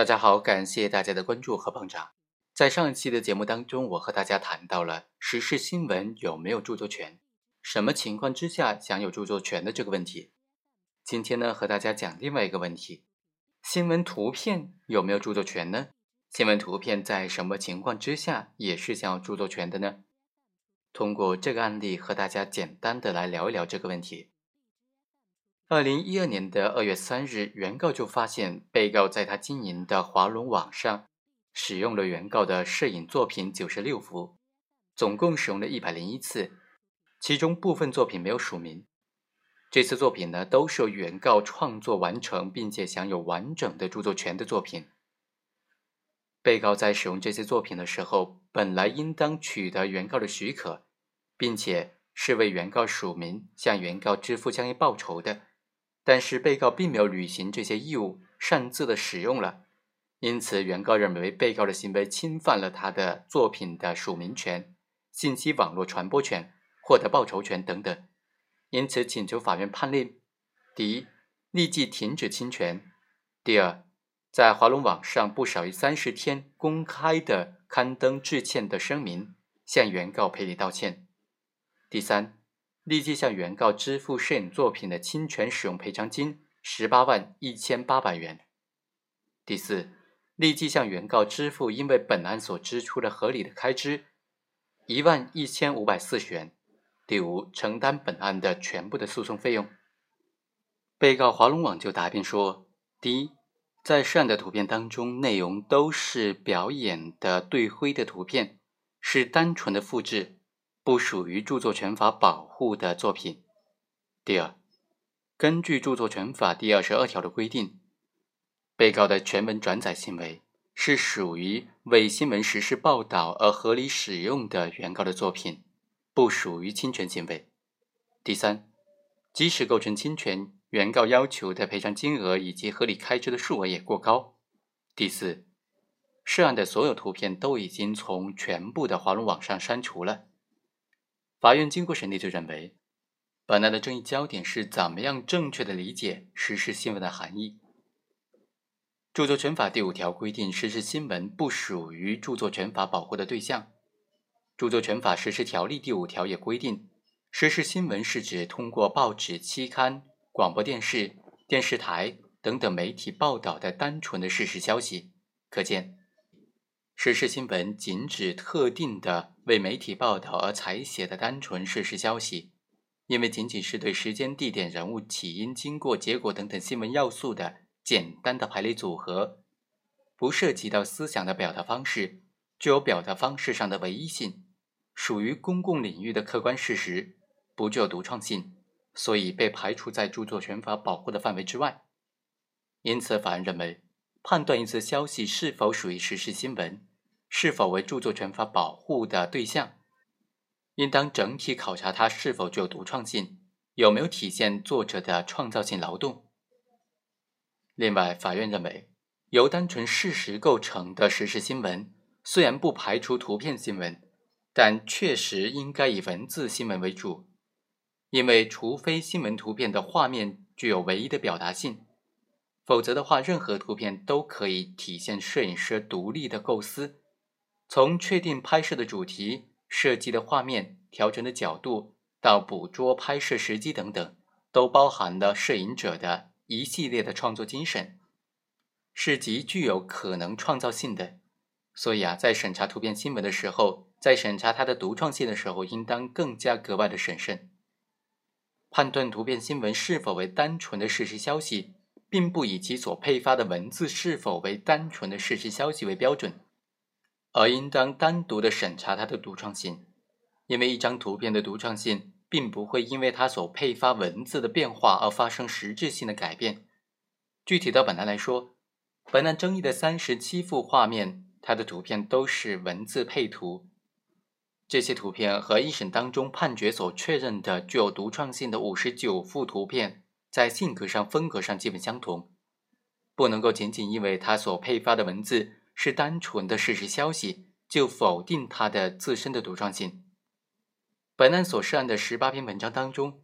大家好，感谢大家的关注和捧场。在上一期的节目当中，我和大家谈到了时事新闻有没有著作权，什么情况之下享有著作权的这个问题。今天呢，和大家讲另外一个问题：新闻图片有没有著作权呢？新闻图片在什么情况之下也是享有著作权的呢？通过这个案例和大家简单的来聊一聊这个问题。二零一二年的二月三日，原告就发现被告在他经营的华龙网上使用了原告的摄影作品九十六幅，总共使用了一百零一次，其中部分作品没有署名。这次作品呢，都是由原告创作完成并且享有完整的著作权的作品。被告在使用这些作品的时候，本来应当取得原告的许可，并且是为原告署名，向原告支付相应报酬的。但是被告并没有履行这些义务，擅自的使用了，因此原告认为被告的行为侵犯了他的作品的署名权、信息网络传播权、获得报酬权等等，因此请求法院判令：第一，立即停止侵权；第二，在华龙网上不少于三十天公开的刊登致歉的声明，向原告赔礼道歉；第三。立即向原告支付摄影作品的侵权使用赔偿金十八万一千八百元。第四，立即向原告支付因为本案所支出的合理的开支一万一千五百四十元。第五，承担本案的全部的诉讼费用。被告华龙网就答辩说：第一，在涉案的图片当中，内容都是表演的对灰的图片，是单纯的复制。不属于著作权法保护的作品。第二，根据著作权法第二十二条的规定，被告的全文转载行为是属于为新闻实时报道而合理使用的原告的作品，不属于侵权行为。第三，即使构成侵权，原告要求的赔偿金额以及合理开支的数额也过高。第四，涉案的所有图片都已经从全部的华龙网上删除了。法院经过审理，就认为，本案的争议焦点是怎么样正确的理解实时新闻的含义。著作权法第五条规定，实时新闻不属于著作权法保护的对象。著作权法实施条例第五条也规定，实时新闻是指通过报纸、期刊、广播电视、电视台等等媒体报道的单纯的事实消息。可见。时事新闻仅指特定的为媒体报道而采写的单纯事实消息，因为仅仅是对时间、地点、人物、起因、经过、结果等等新闻要素的简单的排列组合，不涉及到思想的表达方式，具有表达方式上的唯一性，属于公共领域的客观事实，不具有独创性，所以被排除在著作权法保护的范围之外。因此，法院认为，判断一则消息是否属于时事新闻。是否为著作权法保护的对象，应当整体考察它是否具有独创性，有没有体现作者的创造性劳动。另外，法院认为，由单纯事实构成的时事新闻，虽然不排除图片新闻，但确实应该以文字新闻为主，因为除非新闻图片的画面具有唯一的表达性，否则的话，任何图片都可以体现摄影师独立的构思。从确定拍摄的主题、设计的画面、调整的角度，到捕捉拍摄时机等等，都包含了摄影者的一系列的创作精神，是极具有可能创造性的。所以啊，在审查图片新闻的时候，在审查它的独创性的时候，应当更加格外的审慎。判断图片新闻是否为单纯的事实消息，并不以其所配发的文字是否为单纯的事实消息为标准。而应当单独的审查它的独创性，因为一张图片的独创性并不会因为它所配发文字的变化而发生实质性的改变。具体到本案来说，本案争议的三十七幅画面，它的图片都是文字配图。这些图片和一审当中判决所确认的具有独创性的五十九幅图片，在性格上、风格上基本相同，不能够仅仅因为它所配发的文字。是单纯的事实消息，就否定它的自身的独创性。本案所涉案的十八篇文章当中，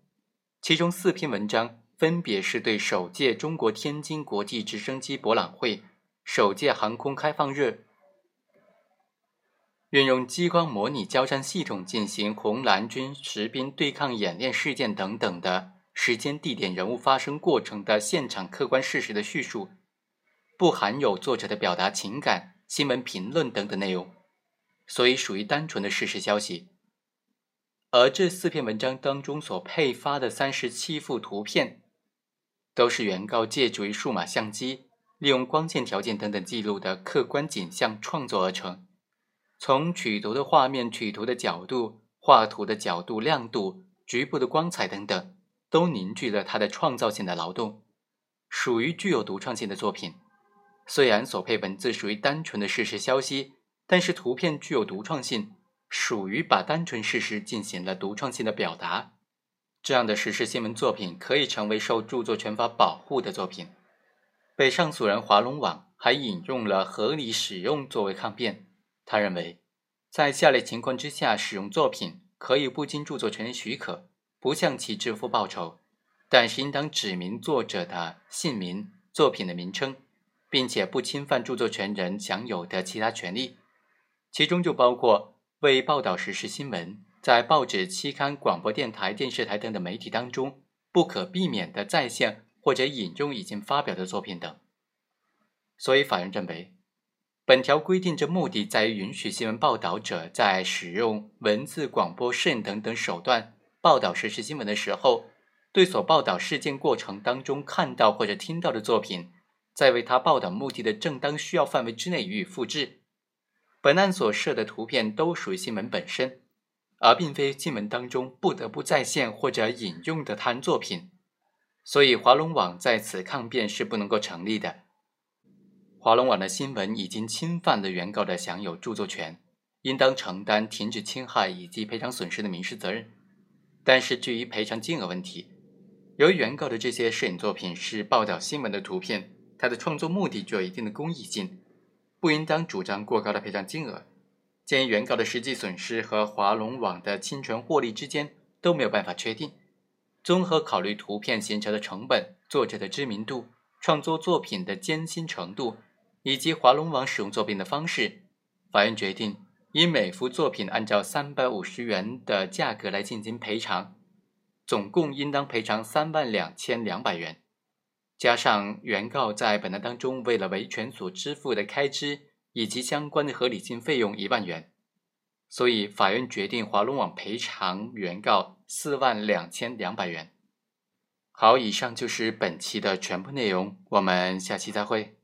其中四篇文章分别是对首届中国天津国际直升机博览会首届航空开放日，运用激光模拟交战系统进行红蓝军实兵对抗演练事件等等的时间、地点、人物发生过程的现场客观事实的叙述，不含有作者的表达情感、新闻评论等等内容，所以属于单纯的事实消息。而这四篇文章当中所配发的三十七幅图片，都是原告借助于数码相机，利用光线条件等等记录的客观景象创作而成。从取图的画面、取图的角度、画图的角度、亮度、局部的光彩等等，都凝聚了他的创造性的劳动，属于具有独创性的作品。虽然所配文字属于单纯的事实消息，但是图片具有独创性。属于把单纯事实进行了独创性的表达，这样的时事新闻作品可以成为受著作权法保护的作品。被上诉人华龙网还引用了合理使用作为抗辩，他认为，在下列情况之下使用作品可以不经著作权人许可，不向其支付报酬，但是应当指明作者的姓名、作品的名称，并且不侵犯著作权人享有的其他权利，其中就包括。为报道时事新闻，在报纸、期刊、广播电台、电视台等的媒体当中，不可避免的再现或者引用已经发表的作品等。所以，法院认为，本条规定之目的在于允许新闻报道者在使用文字、广播、摄影等等手段报道时事新闻的时候，对所报道事件过程当中看到或者听到的作品，在为他报道目的的正当需要范围之内予以复制。本案所涉的图片都属于新闻本身，而并非新闻当中不得不再现或者引用的他人作品，所以华龙网在此抗辩是不能够成立的。华龙网的新闻已经侵犯了原告的享有著作权，应当承担停止侵害以及赔偿损失的民事责任。但是至于赔偿金额问题，由于原告的这些摄影作品是报道新闻的图片，它的创作目的具有一定的公益性。不应当主张过高的赔偿金额，鉴于原告的实际损失和华龙网的侵权获利之间都没有办法确定，综合考虑图片形成的成本、作者的知名度、创作作品的艰辛程度以及华龙网使用作品的方式，法院决定以每幅作品按照三百五十元的价格来进行赔偿，总共应当赔偿三万两千两百元。加上原告在本案当中为了维权所支付的开支以及相关的合理性费用一万元，所以法院决定华龙网赔偿原告四万两千两百元。好，以上就是本期的全部内容，我们下期再会。